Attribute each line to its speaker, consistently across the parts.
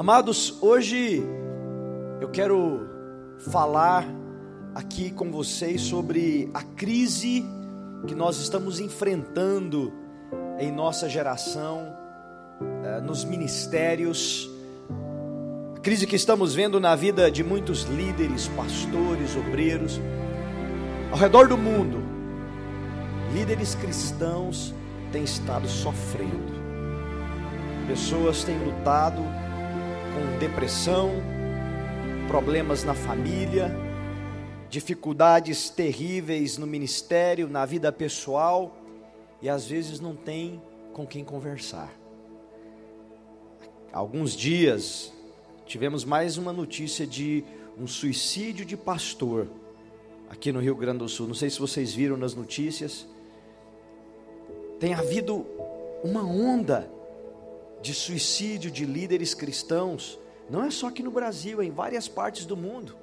Speaker 1: Amados, hoje eu quero falar aqui com vocês sobre a crise que nós estamos enfrentando em nossa geração, eh, nos ministérios, a crise que estamos vendo na vida de muitos líderes, pastores, obreiros, ao redor do mundo, líderes cristãos têm estado sofrendo, pessoas têm lutado com depressão, problemas na família, dificuldades terríveis no ministério, na vida pessoal e às vezes não tem com quem conversar. Alguns dias tivemos mais uma notícia de um suicídio de pastor aqui no Rio Grande do Sul. Não sei se vocês viram nas notícias. Tem havido uma onda de suicídio de líderes cristãos, não é só aqui no Brasil, é em várias partes do mundo.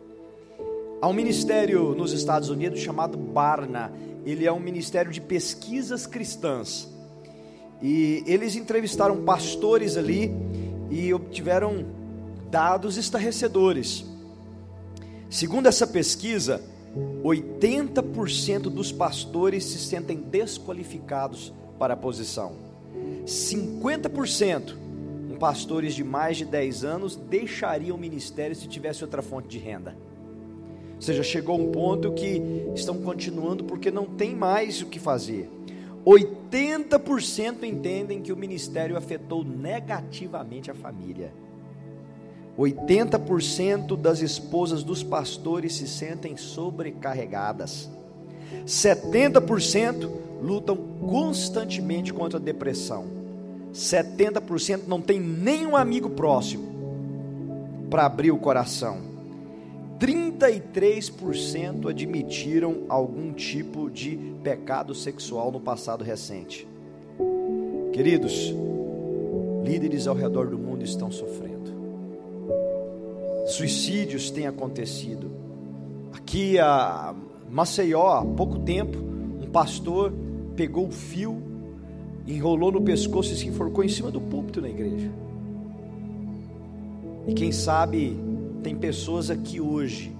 Speaker 1: Há um ministério nos Estados Unidos chamado Barna, ele é um ministério de pesquisas cristãs. E eles entrevistaram pastores ali e obtiveram dados estarrecedores. Segundo essa pesquisa, 80% dos pastores se sentem desqualificados para a posição. 50% com pastores de mais de 10 anos deixariam o ministério se tivesse outra fonte de renda. Ou seja, chegou um ponto que estão continuando porque não tem mais o que fazer. 80% entendem que o ministério afetou negativamente a família. 80% das esposas dos pastores se sentem sobrecarregadas. 70% lutam constantemente contra a depressão. 70% não tem nenhum amigo próximo para abrir o coração. 33% admitiram algum tipo de pecado sexual no passado recente. Queridos, líderes ao redor do mundo estão sofrendo. Suicídios têm acontecido. Aqui a Maceió, há pouco tempo, um pastor pegou o fio enrolou no pescoço e se enforcou em cima do púlpito na igreja. E quem sabe tem pessoas aqui hoje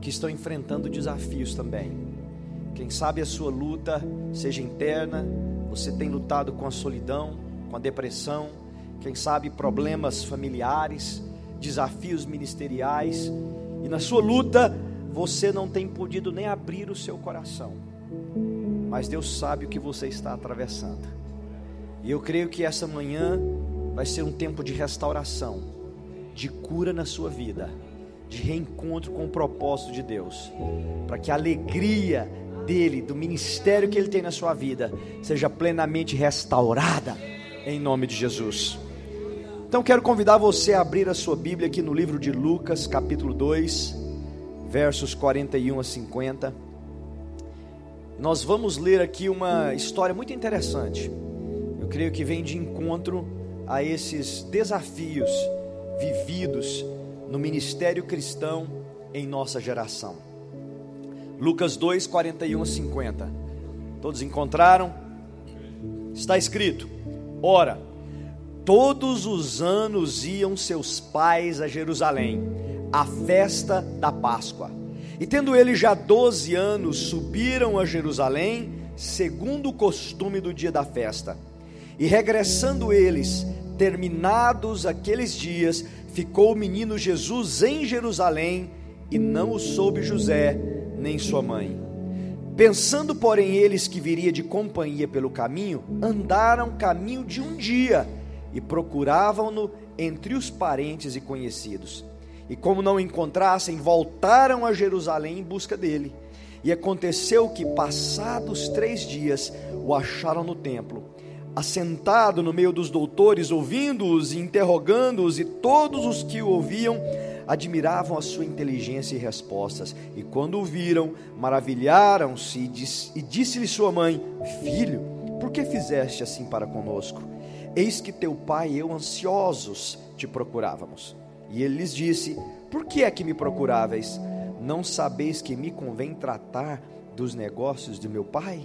Speaker 1: que estão enfrentando desafios também. Quem sabe a sua luta seja interna, você tem lutado com a solidão, com a depressão, quem sabe problemas familiares, desafios ministeriais, e na sua luta você não tem podido nem abrir o seu coração. Mas Deus sabe o que você está atravessando. E eu creio que essa manhã vai ser um tempo de restauração, de cura na sua vida, de reencontro com o propósito de Deus, para que a alegria dele, do ministério que ele tem na sua vida, seja plenamente restaurada em nome de Jesus. Então quero convidar você a abrir a sua Bíblia aqui no livro de Lucas, capítulo 2, versos 41 a 50. Nós vamos ler aqui uma história muito interessante eu creio que vem de encontro a esses desafios vividos no ministério cristão em nossa geração. Lucas 2, 41 a 50. Todos encontraram? Está escrito: Ora, todos os anos iam seus pais a Jerusalém, à festa da Páscoa. E tendo ele já doze anos, subiram a Jerusalém, segundo o costume do dia da festa. E regressando eles, terminados aqueles dias, ficou o menino Jesus em Jerusalém, e não o soube José, nem sua mãe. Pensando, porém, eles que viria de companhia pelo caminho, andaram caminho de um dia e procuravam-no entre os parentes e conhecidos. E como não encontrassem, voltaram a Jerusalém em busca dele. E aconteceu que, passados três dias, o acharam no templo assentado no meio dos doutores, ouvindo-os e interrogando-os, e todos os que o ouviam admiravam a sua inteligência e respostas. E quando o viram, maravilharam-se e disse-lhe sua mãe: Filho, por que fizeste assim para conosco? Eis que teu pai e eu ansiosos te procurávamos. E ele lhes disse: Por que é que me procuráveis? Não sabeis que me convém tratar dos negócios de meu pai?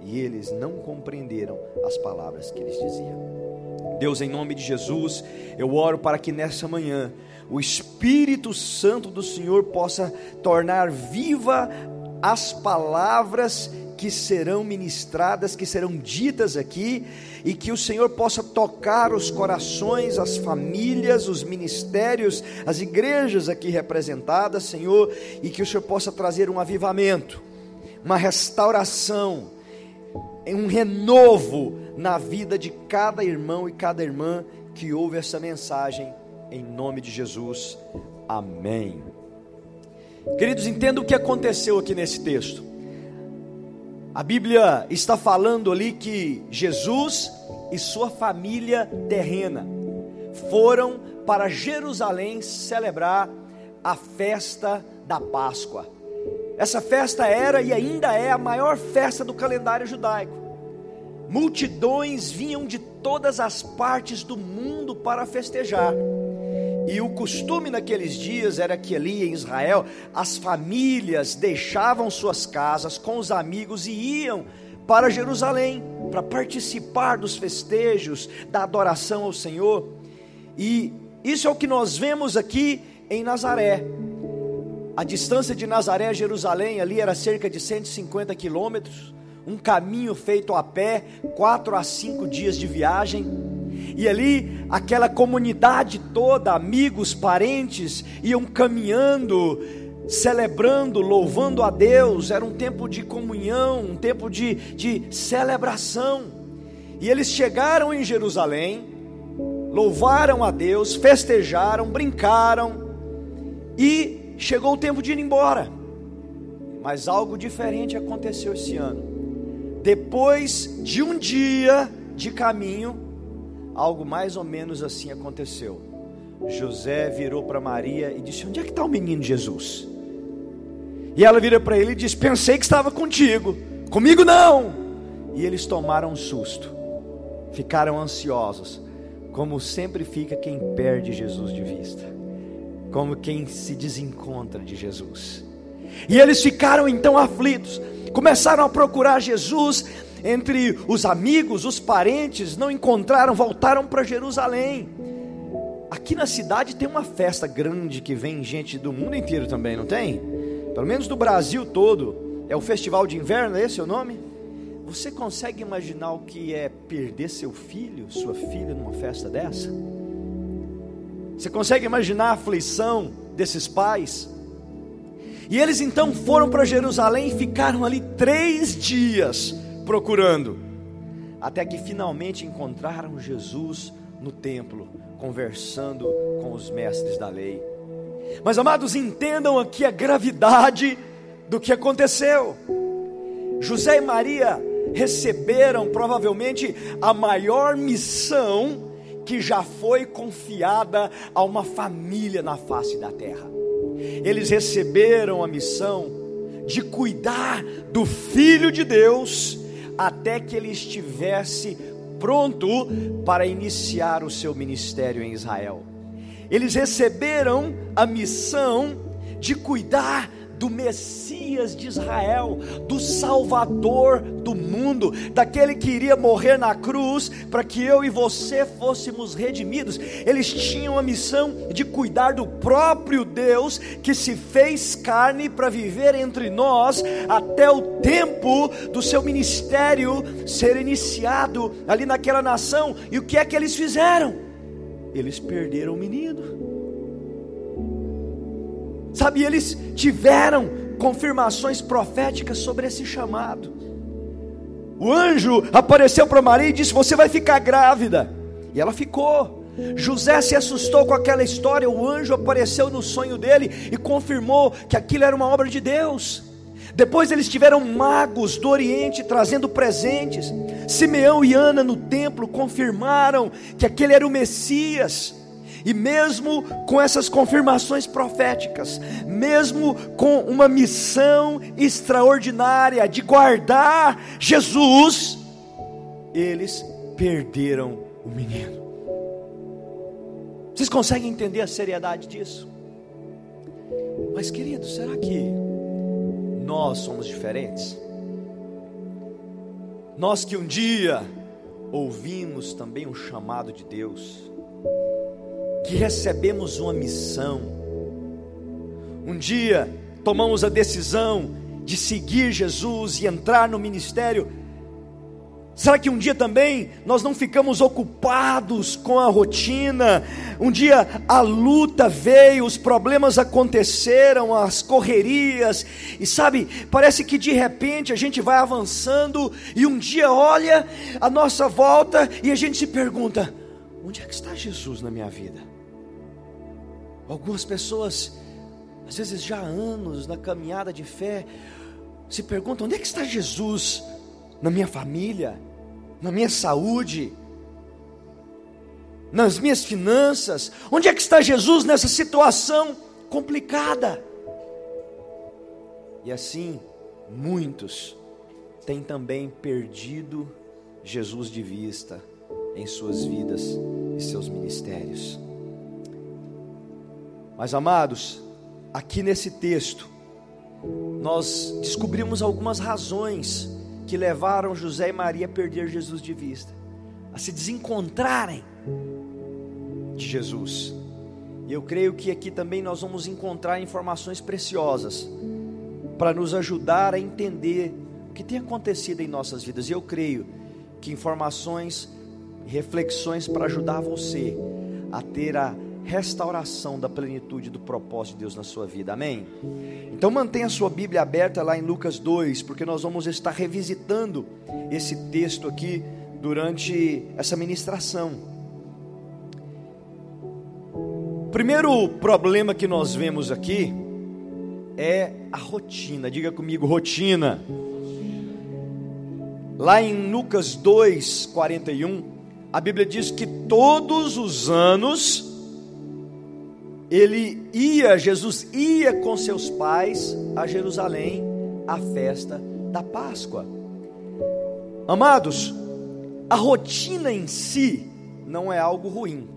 Speaker 1: e eles não compreenderam as palavras que eles diziam. Deus, em nome de Jesus, eu oro para que nessa manhã o Espírito Santo do Senhor possa tornar viva as palavras que serão ministradas, que serão ditas aqui, e que o Senhor possa tocar os corações, as famílias, os ministérios, as igrejas aqui representadas, Senhor, e que o Senhor possa trazer um avivamento, uma restauração, um renovo na vida de cada irmão e cada irmã que ouve essa mensagem, em nome de Jesus. Amém. Queridos, entenda o que aconteceu aqui nesse texto. A Bíblia está falando ali que Jesus e sua família terrena foram para Jerusalém celebrar a festa da Páscoa. Essa festa era e ainda é a maior festa do calendário judaico. Multidões vinham de todas as partes do mundo para festejar. E o costume naqueles dias era que ali em Israel as famílias deixavam suas casas com os amigos e iam para Jerusalém para participar dos festejos, da adoração ao Senhor. E isso é o que nós vemos aqui em Nazaré. A distância de Nazaré a Jerusalém ali era cerca de 150 quilômetros, um caminho feito a pé, quatro a cinco dias de viagem. E ali, aquela comunidade toda, amigos, parentes, iam caminhando, celebrando, louvando a Deus. Era um tempo de comunhão, um tempo de, de celebração. E eles chegaram em Jerusalém, louvaram a Deus, festejaram, brincaram, e chegou o tempo de ir embora. Mas algo diferente aconteceu esse ano. Depois de um dia de caminho, algo mais ou menos assim aconteceu. José virou para Maria e disse: Onde é que está o menino Jesus? E ela vira para ele e diz: Pensei que estava contigo, comigo não. E eles tomaram um susto, ficaram ansiosos, como sempre fica quem perde Jesus de vista, como quem se desencontra de Jesus. E eles ficaram então aflitos, começaram a procurar Jesus entre os amigos, os parentes, não encontraram, voltaram para Jerusalém. Aqui na cidade tem uma festa grande que vem gente do mundo inteiro também, não tem? Pelo menos do Brasil todo. É o Festival de Inverno, é esse o nome? Você consegue imaginar o que é perder seu filho, sua filha numa festa dessa? Você consegue imaginar a aflição desses pais? E eles então foram para Jerusalém e ficaram ali três dias procurando, até que finalmente encontraram Jesus no templo, conversando com os mestres da lei. Mas amados, entendam aqui a gravidade do que aconteceu. José e Maria receberam provavelmente a maior missão que já foi confiada a uma família na face da terra. Eles receberam a missão de cuidar do Filho de Deus até que ele estivesse pronto para iniciar o seu ministério em Israel. Eles receberam a missão de cuidar do Messias de Israel, do Salvador do mundo, daquele que iria morrer na cruz para que eu e você fôssemos redimidos. Eles tinham a missão de cuidar do próprio Deus que se fez carne para viver entre nós até o tempo do seu ministério ser iniciado ali naquela nação. E o que é que eles fizeram? Eles perderam o menino. Sabe, eles tiveram confirmações proféticas sobre esse chamado. O anjo apareceu para Maria e disse: Você vai ficar grávida. E ela ficou. José se assustou com aquela história. O anjo apareceu no sonho dele e confirmou que aquilo era uma obra de Deus. Depois eles tiveram magos do Oriente trazendo presentes. Simeão e Ana no templo confirmaram que aquele era o Messias. E mesmo com essas confirmações proféticas, mesmo com uma missão extraordinária de guardar Jesus, eles perderam o menino. Vocês conseguem entender a seriedade disso? Mas, querido, será que nós somos diferentes? Nós que um dia ouvimos também um chamado de Deus, que recebemos uma missão. Um dia tomamos a decisão de seguir Jesus e entrar no ministério Será que um dia também nós não ficamos ocupados com a rotina? Um dia a luta veio, os problemas aconteceram, as correrias, e sabe, parece que de repente a gente vai avançando e um dia olha a nossa volta e a gente se pergunta: onde é que está Jesus na minha vida? Algumas pessoas, às vezes já há anos na caminhada de fé, se perguntam: onde é que está Jesus na minha família? na minha saúde, nas minhas finanças? Onde é que está Jesus nessa situação complicada? E assim, muitos têm também perdido Jesus de vista em suas vidas e seus ministérios. Mas amados, aqui nesse texto, nós descobrimos algumas razões que levaram José e Maria a perder Jesus de vista, a se desencontrarem de Jesus. E eu creio que aqui também nós vamos encontrar informações preciosas para nos ajudar a entender o que tem acontecido em nossas vidas. E eu creio que informações, reflexões para ajudar você a ter a restauração da plenitude do propósito de Deus na sua vida. Amém? Então mantenha a sua Bíblia aberta lá em Lucas 2, porque nós vamos estar revisitando esse texto aqui durante essa ministração. Primeiro problema que nós vemos aqui é a rotina. Diga comigo, rotina. Lá em Lucas 2, 41, a Bíblia diz que todos os anos ele ia, Jesus ia com seus pais a Jerusalém à festa da Páscoa. Amados, a rotina em si não é algo ruim.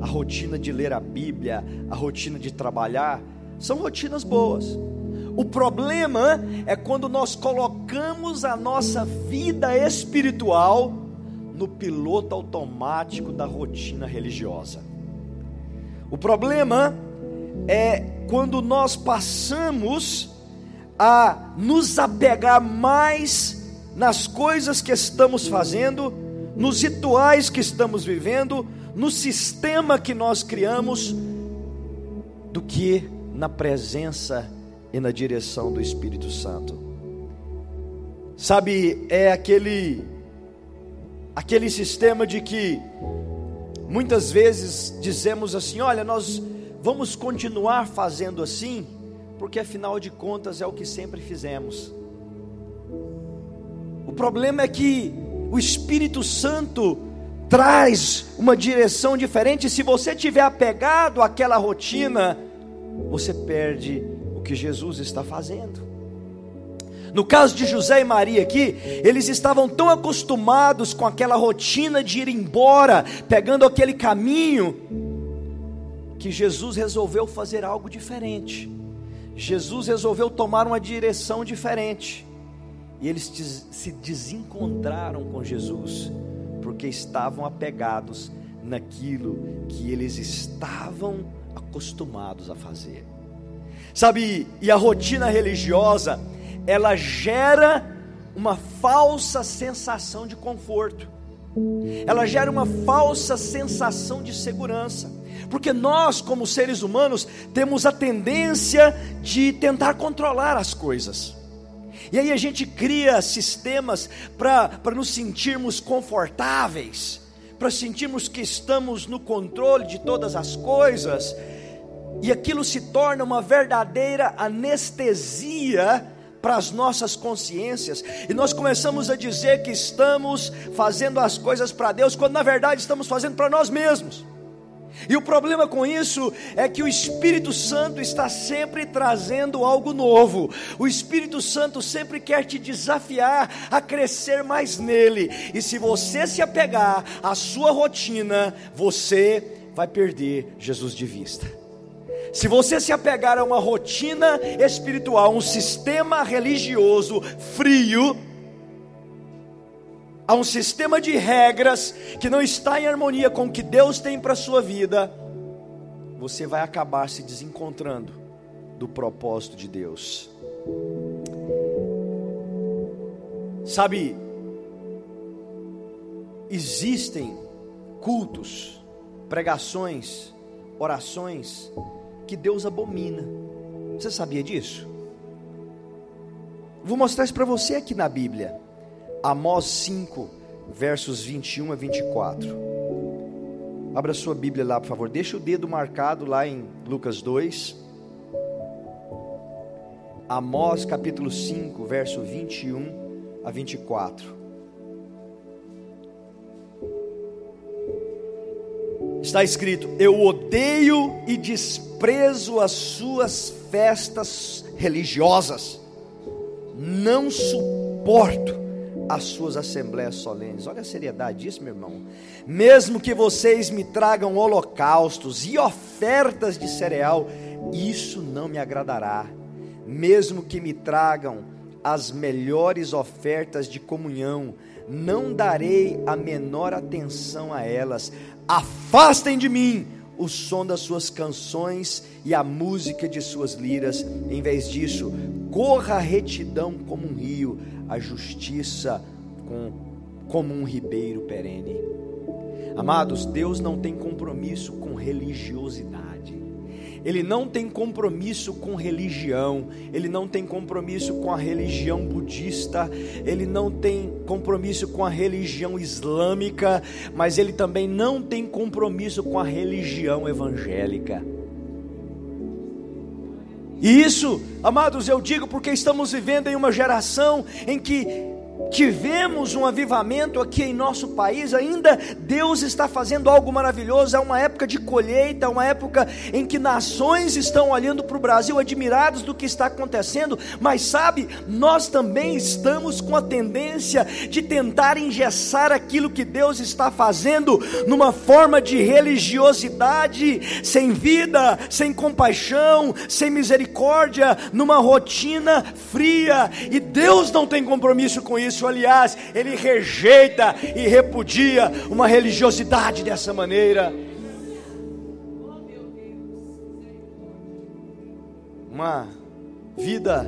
Speaker 1: A rotina de ler a Bíblia, a rotina de trabalhar, são rotinas boas. O problema é quando nós colocamos a nossa vida espiritual no piloto automático da rotina religiosa. O problema é quando nós passamos a nos apegar mais nas coisas que estamos fazendo, nos rituais que estamos vivendo, no sistema que nós criamos, do que na presença e na direção do Espírito Santo. Sabe, é aquele aquele sistema de que Muitas vezes dizemos assim: olha, nós vamos continuar fazendo assim, porque afinal de contas é o que sempre fizemos. O problema é que o Espírito Santo traz uma direção diferente. Se você tiver apegado àquela rotina, você perde o que Jesus está fazendo. No caso de José e Maria aqui, eles estavam tão acostumados com aquela rotina de ir embora, pegando aquele caminho, que Jesus resolveu fazer algo diferente. Jesus resolveu tomar uma direção diferente. E eles se desencontraram com Jesus, porque estavam apegados naquilo que eles estavam acostumados a fazer. Sabe, e a rotina religiosa, ela gera uma falsa sensação de conforto, ela gera uma falsa sensação de segurança, porque nós, como seres humanos, temos a tendência de tentar controlar as coisas. E aí a gente cria sistemas para nos sentirmos confortáveis, para sentirmos que estamos no controle de todas as coisas, e aquilo se torna uma verdadeira anestesia para as nossas consciências, e nós começamos a dizer que estamos fazendo as coisas para Deus, quando na verdade estamos fazendo para nós mesmos. E o problema com isso é que o Espírito Santo está sempre trazendo algo novo. O Espírito Santo sempre quer te desafiar a crescer mais nele. E se você se apegar à sua rotina, você vai perder Jesus de vista. Se você se apegar a uma rotina espiritual, um sistema religioso frio, a um sistema de regras que não está em harmonia com o que Deus tem para a sua vida, você vai acabar se desencontrando do propósito de Deus. Sabe, existem cultos, pregações, orações que Deus abomina. Você sabia disso? Vou mostrar isso para você aqui na Bíblia. Amós 5, versos 21 a 24. Abra sua Bíblia lá, por favor. Deixa o dedo marcado lá em Lucas 2. Amós capítulo 5, verso 21 a 24. Está escrito: Eu odeio e desprezo as suas festas religiosas, não suporto as suas assembleias solenes. Olha a seriedade disso, meu irmão. Mesmo que vocês me tragam holocaustos e ofertas de cereal, isso não me agradará. Mesmo que me tragam as melhores ofertas de comunhão, não darei a menor atenção a elas. Afastem de mim o som das suas canções e a música de suas liras. Em vez disso, corra a retidão como um rio, a justiça com, como um ribeiro perene. Amados, Deus não tem compromisso com religiosidade. Ele não tem compromisso com religião, ele não tem compromisso com a religião budista, ele não tem compromisso com a religião islâmica, mas ele também não tem compromisso com a religião evangélica. E isso, amados, eu digo porque estamos vivendo em uma geração em que tivemos um avivamento aqui em nosso país, ainda Deus está fazendo algo maravilhoso. É uma época de colheita, uma época em que nações estão olhando para o Brasil admirados do que está acontecendo, mas sabe, nós também estamos com a tendência de tentar engessar aquilo que Deus está fazendo numa forma de religiosidade, sem vida, sem compaixão, sem misericórdia, numa rotina fria, e Deus não tem compromisso com isso isso, aliás, ele rejeita e repudia uma religiosidade dessa maneira. Uma vida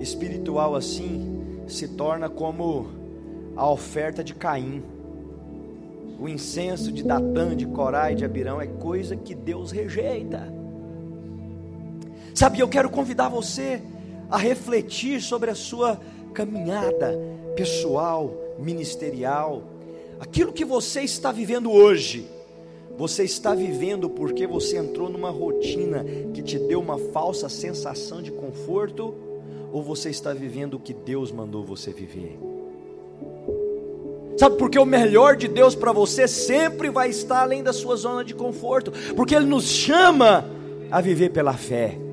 Speaker 1: espiritual assim se torna como a oferta de Caim. O incenso de Datã, de Corá e de Abirão é coisa que Deus rejeita. Sabe, eu quero convidar você a refletir sobre a sua caminhada pessoal, ministerial, aquilo que você está vivendo hoje, você está vivendo porque você entrou numa rotina que te deu uma falsa sensação de conforto, ou você está vivendo o que Deus mandou você viver? Sabe porque o melhor de Deus para você sempre vai estar além da sua zona de conforto, porque Ele nos chama a viver pela fé.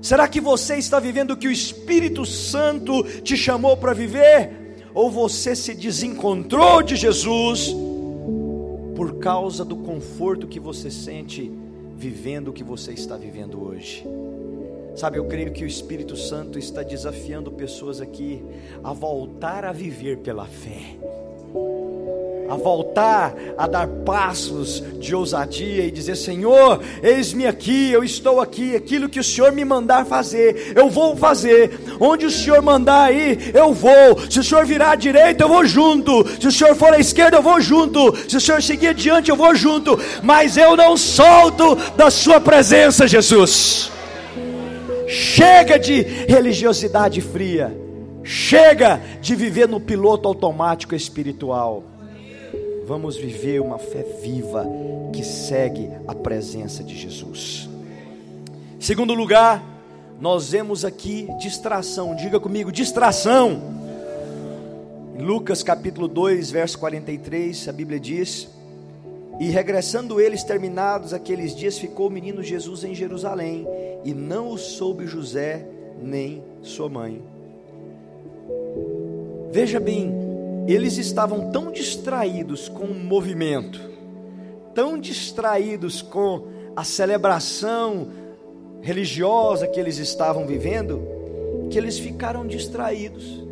Speaker 1: Será que você está vivendo o que o Espírito Santo te chamou para viver? Ou você se desencontrou de Jesus por causa do conforto que você sente vivendo o que você está vivendo hoje? Sabe, eu creio que o Espírito Santo está desafiando pessoas aqui a voltar a viver pela fé a voltar a dar passos de ousadia e dizer: Senhor, eis-me aqui, eu estou aqui, aquilo que o Senhor me mandar fazer, eu vou fazer. Onde o Senhor mandar ir, eu vou. Se o Senhor virar à direita, eu vou junto. Se o Senhor for à esquerda, eu vou junto. Se o Senhor seguir adiante, eu vou junto. Mas eu não solto da Sua presença, Jesus. Chega de religiosidade fria. Chega de viver no piloto automático espiritual vamos viver uma fé viva que segue a presença de Jesus. Segundo lugar, nós vemos aqui distração. Diga comigo, distração. Em Lucas capítulo 2, verso 43, a Bíblia diz: E regressando eles terminados aqueles dias, ficou o menino Jesus em Jerusalém, e não o soube José nem sua mãe. Veja bem, eles estavam tão distraídos com o movimento, tão distraídos com a celebração religiosa que eles estavam vivendo, que eles ficaram distraídos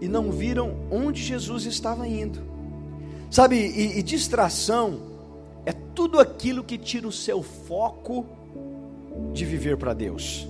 Speaker 1: e não viram onde Jesus estava indo. Sabe, e, e distração é tudo aquilo que tira o seu foco de viver para Deus.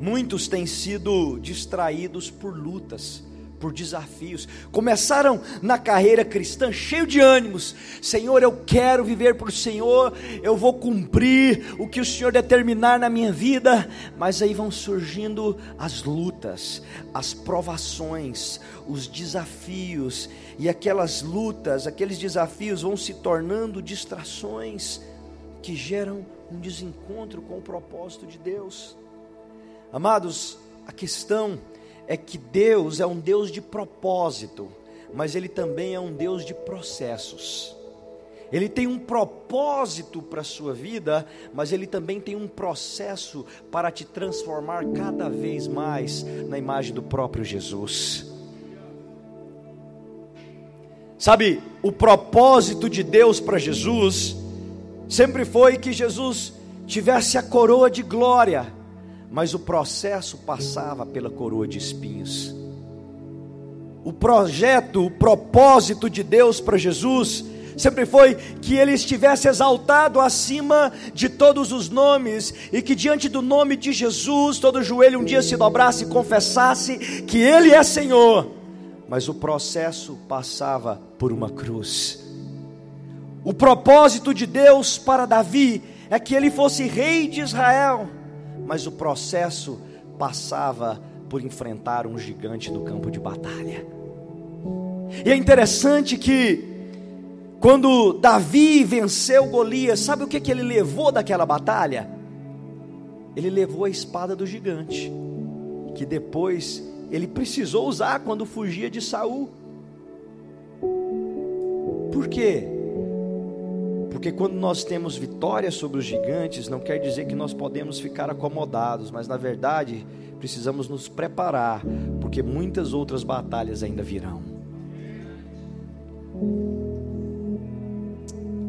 Speaker 1: Muitos têm sido distraídos por lutas, por desafios. Começaram na carreira cristã cheio de ânimos. Senhor, eu quero viver para o Senhor, eu vou cumprir o que o Senhor determinar na minha vida. Mas aí vão surgindo as lutas, as provações, os desafios. E aquelas lutas, aqueles desafios vão se tornando distrações que geram um desencontro com o propósito de Deus. Amados, a questão é que Deus é um Deus de propósito, mas Ele também é um Deus de processos. Ele tem um propósito para a sua vida, mas Ele também tem um processo para te transformar cada vez mais na imagem do próprio Jesus. Sabe, o propósito de Deus para Jesus sempre foi que Jesus tivesse a coroa de glória mas o processo passava pela coroa de espinhos. O projeto, o propósito de Deus para Jesus sempre foi que ele estivesse exaltado acima de todos os nomes e que diante do nome de Jesus todo joelho um dia se dobrasse e confessasse que ele é Senhor. Mas o processo passava por uma cruz. O propósito de Deus para Davi é que ele fosse rei de Israel mas o processo passava por enfrentar um gigante no campo de batalha. E é interessante que, quando Davi venceu Golias, sabe o que, que ele levou daquela batalha? Ele levou a espada do gigante, que depois ele precisou usar quando fugia de Saul. Por quê? Porque quando nós temos vitória sobre os gigantes, não quer dizer que nós podemos ficar acomodados, mas na verdade precisamos nos preparar, porque muitas outras batalhas ainda virão.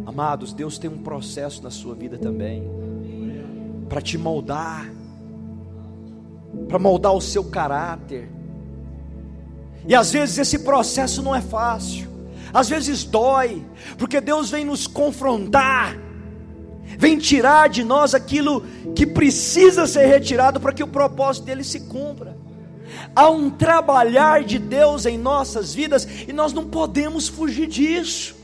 Speaker 1: Amados, Deus tem um processo na sua vida também, para te moldar, para moldar o seu caráter. E às vezes esse processo não é fácil às vezes dói, porque Deus vem nos confrontar, vem tirar de nós aquilo que precisa ser retirado para que o propósito dele se cumpra. Há um trabalhar de Deus em nossas vidas e nós não podemos fugir disso.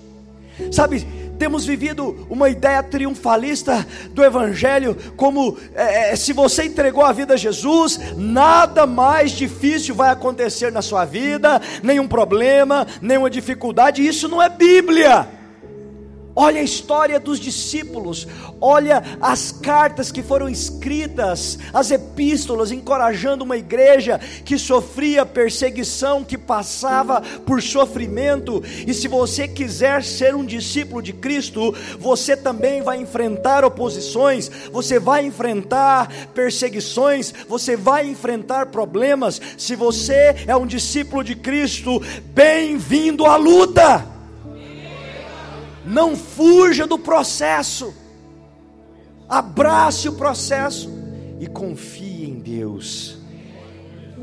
Speaker 1: Sabe, temos vivido uma ideia triunfalista do Evangelho, como é, é, se você entregou a vida a Jesus, nada mais difícil vai acontecer na sua vida, nenhum problema, nenhuma dificuldade, isso não é Bíblia. Olha a história dos discípulos, olha as cartas que foram escritas, as epístolas, encorajando uma igreja que sofria perseguição, que passava por sofrimento. E se você quiser ser um discípulo de Cristo, você também vai enfrentar oposições, você vai enfrentar perseguições, você vai enfrentar problemas. Se você é um discípulo de Cristo, bem-vindo à luta. Não fuja do processo. Abrace o processo e confie em Deus.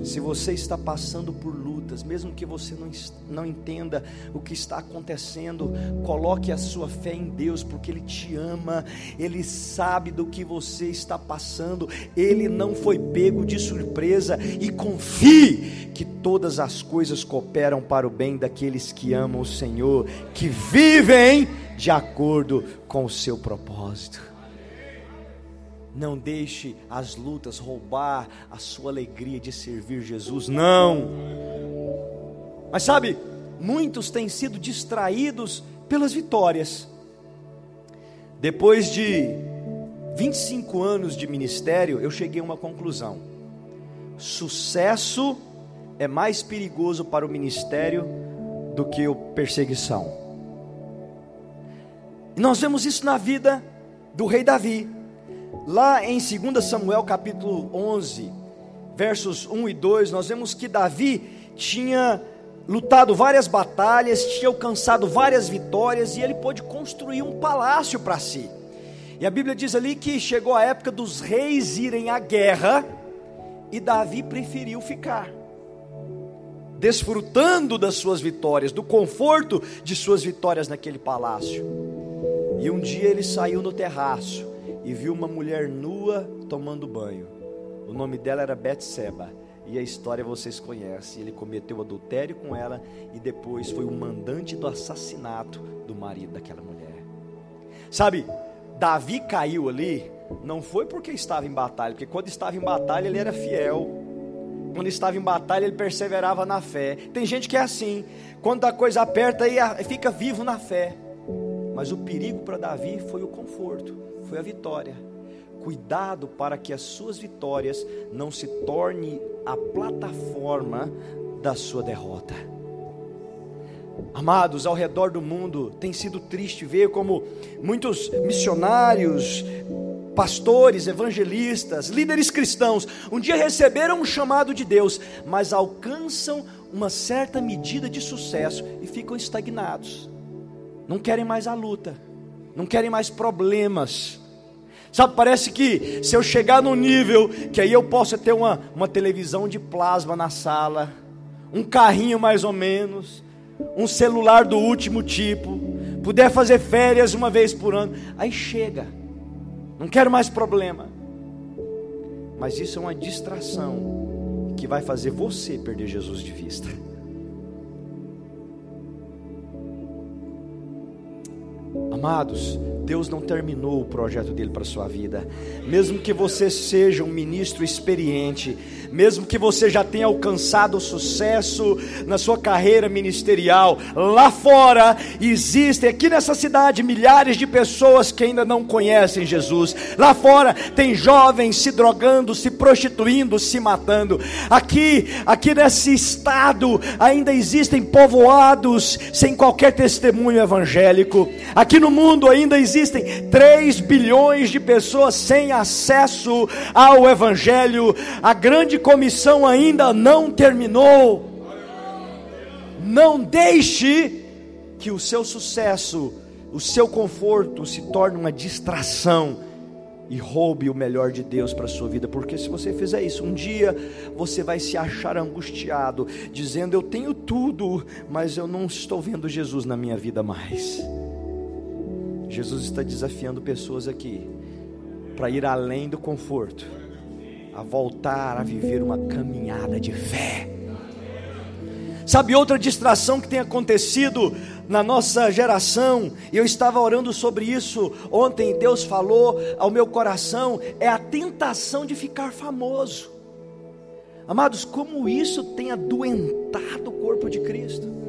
Speaker 1: Se você está passando por lutas, mesmo que você não, não entenda o que está acontecendo, coloque a sua fé em Deus, porque Ele te ama, Ele sabe do que você está passando, Ele não foi pego de surpresa, e confie que todas as coisas cooperam para o bem daqueles que amam o Senhor, que vivem de acordo com o seu propósito. Não deixe as lutas roubar a sua alegria de servir Jesus, não. Mas sabe, muitos têm sido distraídos pelas vitórias. Depois de 25 anos de ministério, eu cheguei a uma conclusão: sucesso é mais perigoso para o ministério do que a perseguição. E nós vemos isso na vida do rei Davi. Lá em 2 Samuel capítulo 11, versos 1 e 2, nós vemos que Davi tinha lutado várias batalhas, tinha alcançado várias vitórias e ele pôde construir um palácio para si. E a Bíblia diz ali que chegou a época dos reis irem à guerra E Davi preferiu ficar, desfrutando das suas vitórias, do conforto de suas vitórias naquele palácio. E um dia ele saiu no terraço e viu uma mulher nua tomando banho. O nome dela era Betseba. E a história vocês conhecem. Ele cometeu adultério com ela e depois foi o mandante do assassinato do marido daquela mulher. Sabe, Davi caiu ali, não foi porque estava em batalha, porque quando estava em batalha ele era fiel. Quando estava em batalha ele perseverava na fé. Tem gente que é assim, quando a coisa aperta e fica vivo na fé. Mas o perigo para Davi foi o conforto, foi a vitória. Cuidado para que as suas vitórias não se torne a plataforma da sua derrota. Amados, ao redor do mundo tem sido triste ver como muitos missionários, pastores, evangelistas, líderes cristãos, um dia receberam um chamado de Deus, mas alcançam uma certa medida de sucesso e ficam estagnados. Não querem mais a luta, não querem mais problemas. Sabe, parece que se eu chegar num nível que aí eu possa ter uma, uma televisão de plasma na sala, um carrinho mais ou menos, um celular do último tipo, puder fazer férias uma vez por ano, aí chega, não quero mais problema. Mas isso é uma distração que vai fazer você perder Jesus de vista. Amados, Deus não terminou o projeto dele para sua vida. Mesmo que você seja um ministro experiente, mesmo que você já tenha alcançado sucesso na sua carreira ministerial, lá fora existem, aqui nessa cidade, milhares de pessoas que ainda não conhecem Jesus. Lá fora tem jovens se drogando, se prostituindo, se matando. Aqui, aqui nesse estado, ainda existem povoados sem qualquer testemunho evangélico. Aqui no mundo ainda existem existem 3 bilhões de pessoas sem acesso ao Evangelho, a grande comissão ainda não terminou. Não deixe que o seu sucesso, o seu conforto se torne uma distração e roube o melhor de Deus para a sua vida, porque se você fizer isso, um dia você vai se achar angustiado, dizendo: Eu tenho tudo, mas eu não estou vendo Jesus na minha vida mais. Jesus está desafiando pessoas aqui para ir além do conforto, a voltar a viver uma caminhada de fé. Sabe outra distração que tem acontecido na nossa geração, eu estava orando sobre isso ontem, Deus falou ao meu coração, é a tentação de ficar famoso. Amados, como isso tem adoentado o corpo de Cristo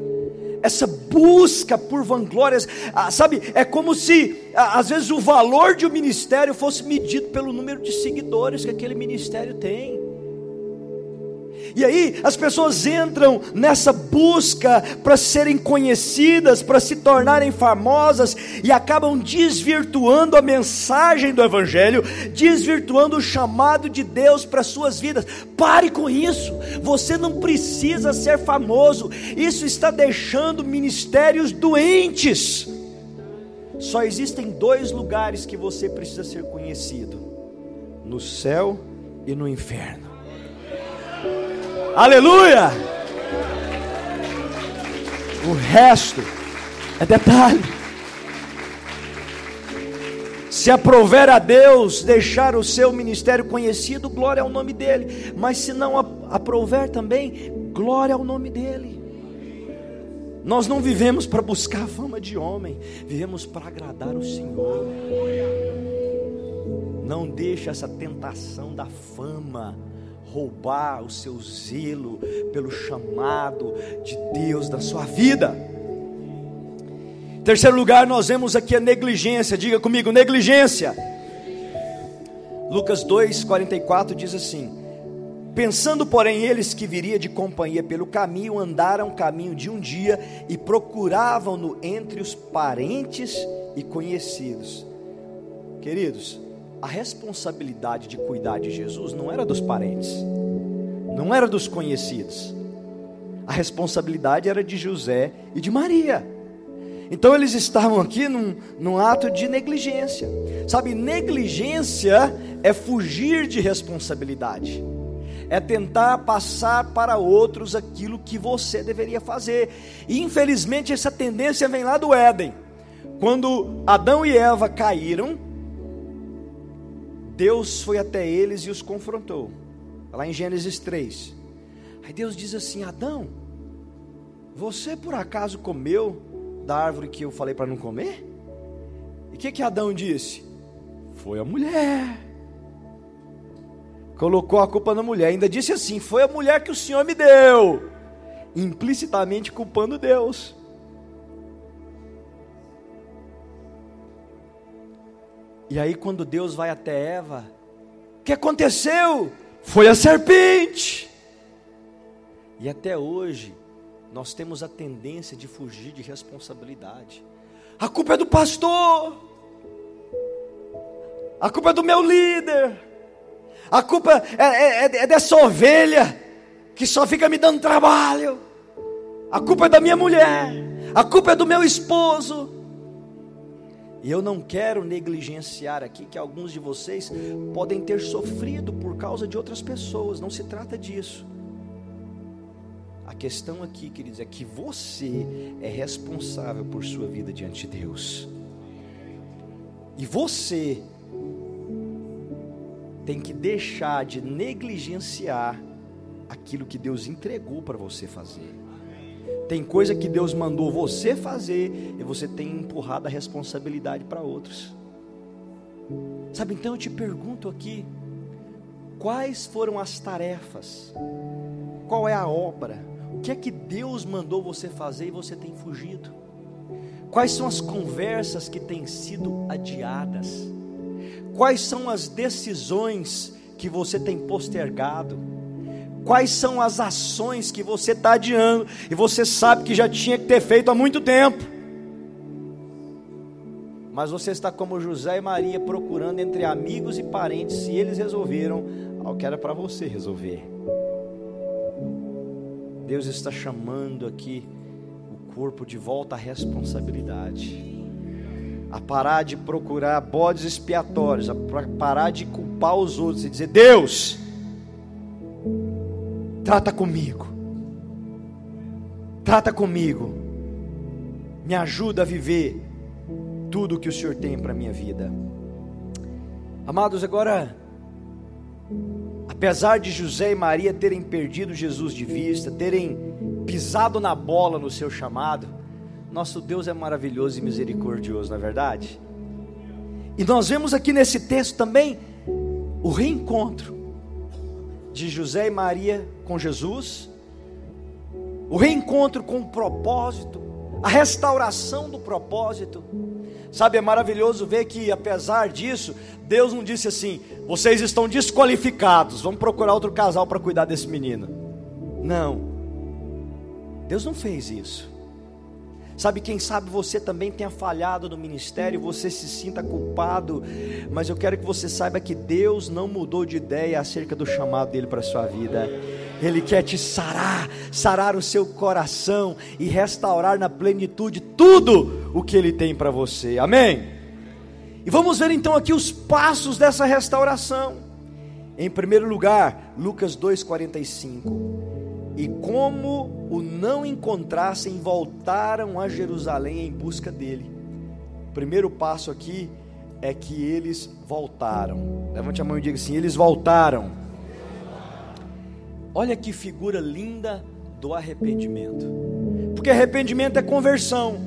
Speaker 1: essa busca por vanglórias, ah, sabe? É como se ah, às vezes o valor de um ministério fosse medido pelo número de seguidores que aquele ministério tem. E aí as pessoas entram nessa busca para serem conhecidas, para se tornarem famosas e acabam desvirtuando a mensagem do Evangelho, desvirtuando o chamado de Deus para suas vidas. Pare com isso. Você não precisa ser famoso. Isso está deixando ministérios doentes. Só existem dois lugares que você precisa ser conhecido: no céu e no inferno. Aleluia! O resto é detalhe. Se aprover a Deus deixar o seu ministério conhecido, glória ao nome dele. Mas se não aprover também, glória ao nome dele. Nós não vivemos para buscar a fama de homem, vivemos para agradar o Senhor. Não deixe essa tentação da fama roubar o seu zelo pelo chamado de Deus da sua vida. Terceiro lugar, nós vemos aqui a negligência. Diga comigo, negligência. Lucas 2:44 diz assim: Pensando, porém, eles que viria de companhia pelo caminho, andaram caminho de um dia e procuravam-no entre os parentes e conhecidos. Queridos, a responsabilidade de cuidar de Jesus não era dos parentes, não era dos conhecidos. A responsabilidade era de José e de Maria. Então eles estavam aqui num, num ato de negligência. Sabe, negligência é fugir de responsabilidade, é tentar passar para outros aquilo que você deveria fazer. E infelizmente essa tendência vem lá do Éden. Quando Adão e Eva caíram, Deus foi até eles e os confrontou. Lá em Gênesis 3. Aí Deus diz assim: Adão, você por acaso comeu da árvore que eu falei para não comer? E o que, que Adão disse? Foi a mulher. Colocou a culpa na mulher. Ainda disse assim: Foi a mulher que o Senhor me deu. Implicitamente culpando Deus. E aí, quando Deus vai até Eva, o que aconteceu? Foi a serpente. E até hoje, nós temos a tendência de fugir de responsabilidade. A culpa é do pastor, a culpa é do meu líder, a culpa é, é, é, é dessa ovelha que só fica me dando trabalho, a culpa é da minha mulher, a culpa é do meu esposo. E eu não quero negligenciar aqui que alguns de vocês podem ter sofrido por causa de outras pessoas, não se trata disso. A questão aqui, queridos, é que você é responsável por sua vida diante de Deus. E você tem que deixar de negligenciar aquilo que Deus entregou para você fazer. Tem coisa que Deus mandou você fazer e você tem empurrado a responsabilidade para outros. Sabe, então eu te pergunto aqui: quais foram as tarefas? Qual é a obra? O que é que Deus mandou você fazer e você tem fugido? Quais são as conversas que têm sido adiadas? Quais são as decisões que você tem postergado? Quais são as ações que você está adiando e você sabe que já tinha que ter feito há muito tempo? Mas você está como José e Maria procurando entre amigos e parentes se eles resolveram ao que era para você resolver. Deus está chamando aqui o corpo de volta à responsabilidade. A parar de procurar bodes expiatórios, a parar de culpar os outros e dizer: Deus, Trata comigo. Trata comigo. Me ajuda a viver tudo que o Senhor tem para minha vida. Amados, agora, apesar de José e Maria terem perdido Jesus de vista, terem pisado na bola no seu chamado, nosso Deus é maravilhoso e misericordioso, não é verdade? E nós vemos aqui nesse texto também o reencontro de José e Maria com Jesus, o reencontro com o propósito, a restauração do propósito. Sabe, é maravilhoso ver que, apesar disso, Deus não disse assim: vocês estão desqualificados, vamos procurar outro casal para cuidar desse menino. Não, Deus não fez isso. Sabe, quem sabe você também tenha falhado no ministério, você se sinta culpado, mas eu quero que você saiba que Deus não mudou de ideia acerca do chamado dele para a sua vida. Ele quer te sarar, sarar o seu coração e restaurar na plenitude tudo o que ele tem para você. Amém? E vamos ver então aqui os passos dessa restauração. Em primeiro lugar, Lucas 2:45. E como o não encontrassem, voltaram a Jerusalém em busca dele. O primeiro passo aqui é que eles voltaram. Levante a mão e diga assim: eles voltaram. Olha que figura linda do arrependimento. Porque arrependimento é conversão.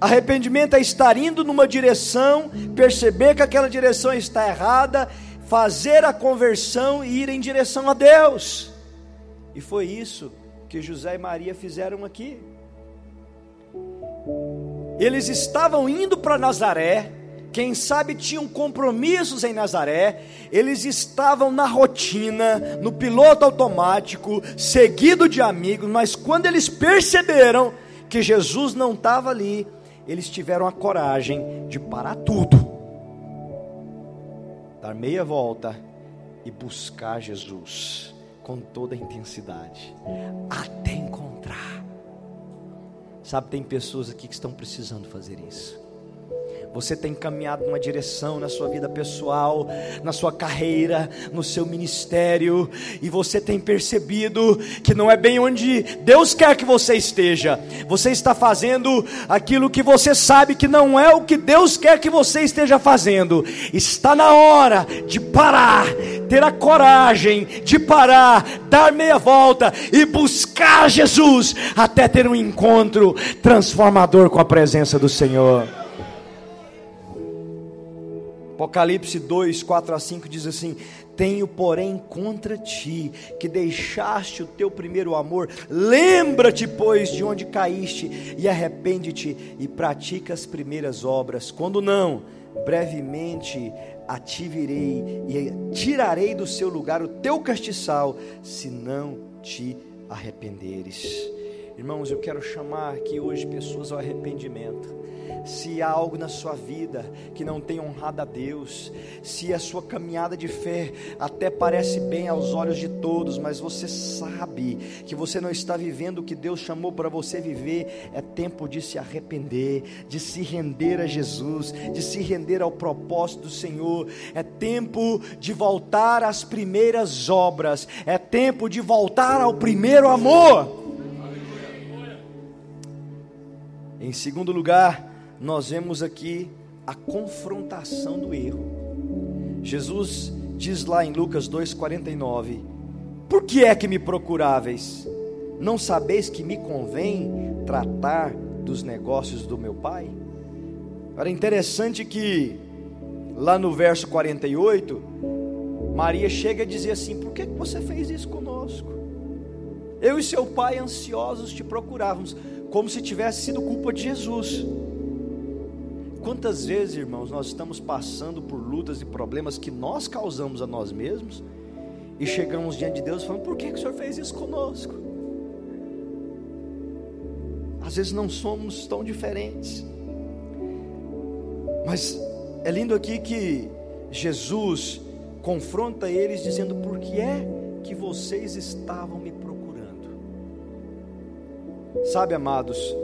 Speaker 1: Arrependimento é estar indo numa direção, perceber que aquela direção está errada, fazer a conversão e ir em direção a Deus. E foi isso que José e Maria fizeram aqui. Eles estavam indo para Nazaré, quem sabe tinham compromissos em Nazaré, eles estavam na rotina, no piloto automático, seguido de amigos, mas quando eles perceberam que Jesus não estava ali, eles tiveram a coragem de parar tudo, dar meia volta e buscar Jesus com toda a intensidade, até encontrar. Sabe, tem pessoas aqui que estão precisando fazer isso. Você tem caminhado numa direção na sua vida pessoal, na sua carreira, no seu ministério, e você tem percebido que não é bem onde Deus quer que você esteja. Você está fazendo aquilo que você sabe que não é o que Deus quer que você esteja fazendo. Está na hora de parar, ter a coragem de parar, dar meia volta e buscar Jesus até ter um encontro transformador com a presença do Senhor. Apocalipse 2, 4 a 5 diz assim: Tenho, porém, contra ti que deixaste o teu primeiro amor. Lembra-te, pois, de onde caíste, e arrepende-te e pratica as primeiras obras. Quando não, brevemente ativirei e tirarei do seu lugar o teu castiçal, se não te arrependeres. Irmãos, eu quero chamar aqui hoje pessoas ao arrependimento se há algo na sua vida que não tem honrado a Deus, se a sua caminhada de fé até parece bem aos olhos de todos, mas você sabe que você não está vivendo o que Deus chamou para você viver, é tempo de se arrepender, de se render a Jesus, de se render ao propósito do Senhor, é tempo de voltar às primeiras obras, é tempo de voltar ao primeiro amor. Em segundo lugar, nós vemos aqui a confrontação do erro. Jesus diz lá em Lucas 2,49: Por que é que me procuráveis? Não sabeis que me convém tratar dos negócios do meu pai? Era interessante que, lá no verso 48, Maria chega a dizer assim: Por que você fez isso conosco? Eu e seu pai ansiosos te procurávamos, como se tivesse sido culpa de Jesus. Quantas vezes, irmãos, nós estamos passando por lutas e problemas que nós causamos a nós mesmos e chegamos diante de Deus falando: por que, que o Senhor fez isso conosco? Às vezes não somos tão diferentes, mas é lindo aqui que Jesus confronta eles dizendo: por que é que vocês estavam me procurando? Sabe, amados,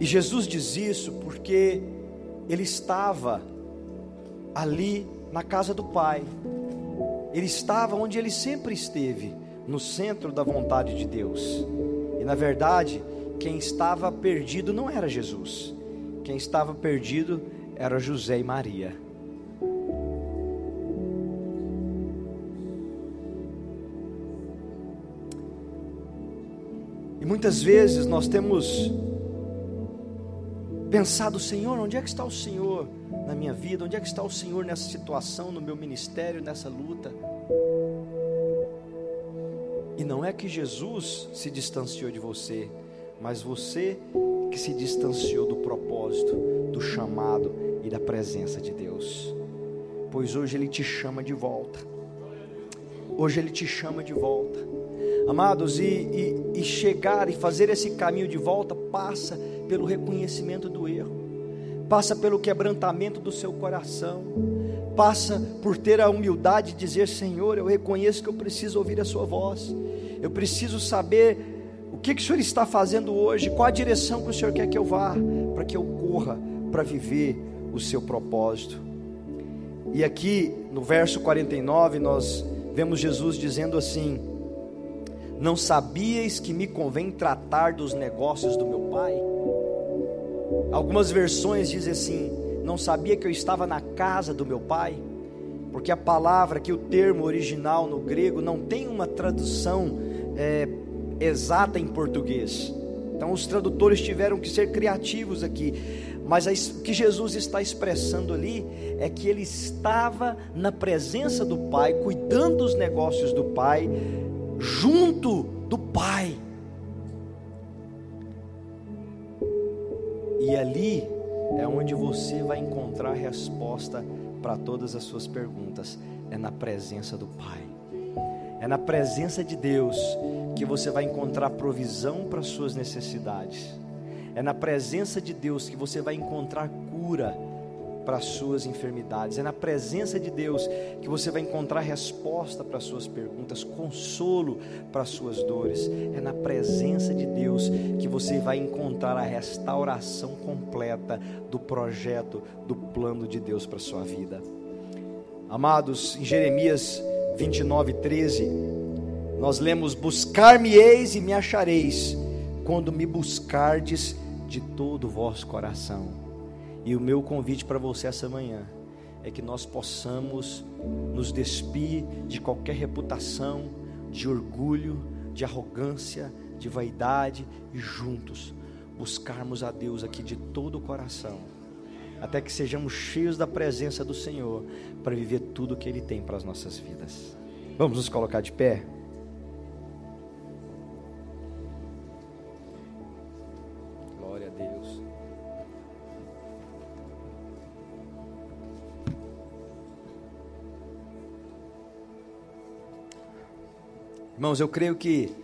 Speaker 1: e Jesus diz isso porque ele estava ali na casa do Pai. Ele estava onde ele sempre esteve, no centro da vontade de Deus. E na verdade, quem estava perdido não era Jesus. Quem estava perdido era José e Maria. E muitas vezes nós temos pensado, Senhor, onde é que está o Senhor na minha vida? Onde é que está o Senhor nessa situação, no meu ministério, nessa luta? E não é que Jesus se distanciou de você, mas você que se distanciou do propósito, do chamado e da presença de Deus. Pois hoje Ele te chama de volta. Hoje Ele te chama de volta. Amados, e, e, e chegar e fazer esse caminho de volta passa pelo reconhecimento do erro, passa pelo quebrantamento do seu coração, passa por ter a humildade de dizer: Senhor, eu reconheço que eu preciso ouvir a Sua voz, eu preciso saber o que, que o Senhor está fazendo hoje, qual a direção que o Senhor quer que eu vá, para que eu corra para viver o seu propósito. E aqui no verso 49, nós vemos Jesus dizendo assim: Não sabíeis que me convém tratar dos negócios do meu pai? Algumas versões dizem assim: Não sabia que eu estava na casa do meu pai? Porque a palavra, que o termo original no grego, não tem uma tradução é, exata em português. Então os tradutores tiveram que ser criativos aqui. Mas o que Jesus está expressando ali é que ele estava na presença do Pai, cuidando dos negócios do Pai, junto do Pai. E ali é onde você vai encontrar a resposta para todas as suas perguntas. É na presença do Pai. É na presença de Deus que você vai encontrar provisão para as suas necessidades. É na presença de Deus que você vai encontrar cura para as suas enfermidades. É na presença de Deus que você vai encontrar resposta para as suas perguntas, consolo para as suas dores. É na presença de Deus que você vai encontrar a restauração completa do projeto, do plano de Deus para a sua vida. Amados, em Jeremias 29, 13, nós lemos: Buscar-me-eis e me achareis, quando me buscardes de todo o vosso coração. E o meu convite para você essa manhã é que nós possamos nos despir de qualquer reputação, de orgulho, de arrogância, de vaidade e juntos buscarmos a Deus aqui de todo o coração, até que sejamos cheios da presença do Senhor para viver tudo o que Ele tem para as nossas vidas. Vamos nos colocar de pé? Irmãos, eu creio que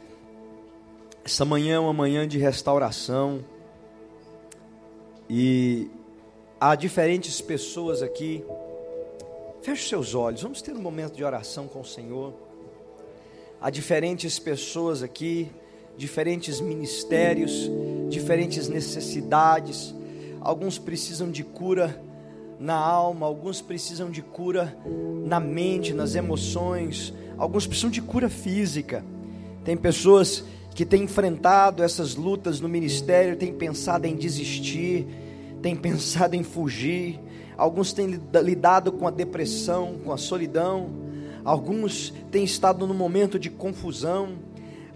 Speaker 1: essa manhã é uma manhã de restauração e há diferentes pessoas aqui. Feche seus olhos, vamos ter um momento de oração com o Senhor. Há diferentes pessoas aqui, diferentes ministérios, diferentes necessidades. Alguns precisam de cura na alma, alguns precisam de cura na mente, nas emoções alguns precisam de cura física. Tem pessoas que têm enfrentado essas lutas no ministério, têm pensado em desistir, têm pensado em fugir. Alguns têm lidado com a depressão, com a solidão. Alguns têm estado no momento de confusão.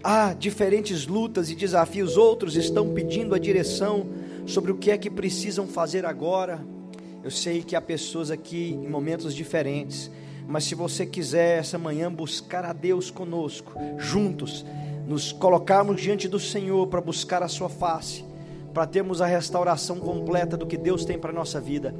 Speaker 1: Há diferentes lutas e desafios. Outros estão pedindo a direção sobre o que é que precisam fazer agora. Eu sei que há pessoas aqui em momentos diferentes mas se você quiser essa manhã buscar a Deus conosco, juntos, nos colocarmos diante do Senhor para buscar a Sua face, para termos a restauração completa do que Deus tem para a nossa vida,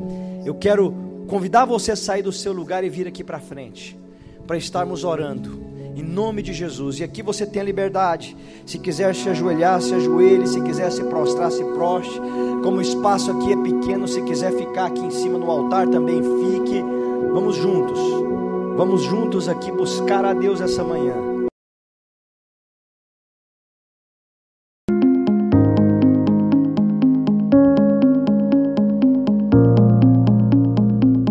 Speaker 1: eu quero convidar você a sair do seu lugar e vir aqui para frente, para estarmos orando. Em nome de Jesus. E aqui você tem a liberdade. Se quiser se ajoelhar, se ajoelhe. Se quiser se prostrar, se proste. Como o espaço aqui é pequeno, se quiser ficar aqui em cima no altar, também fique. Vamos juntos. Vamos juntos aqui buscar a Deus essa manhã.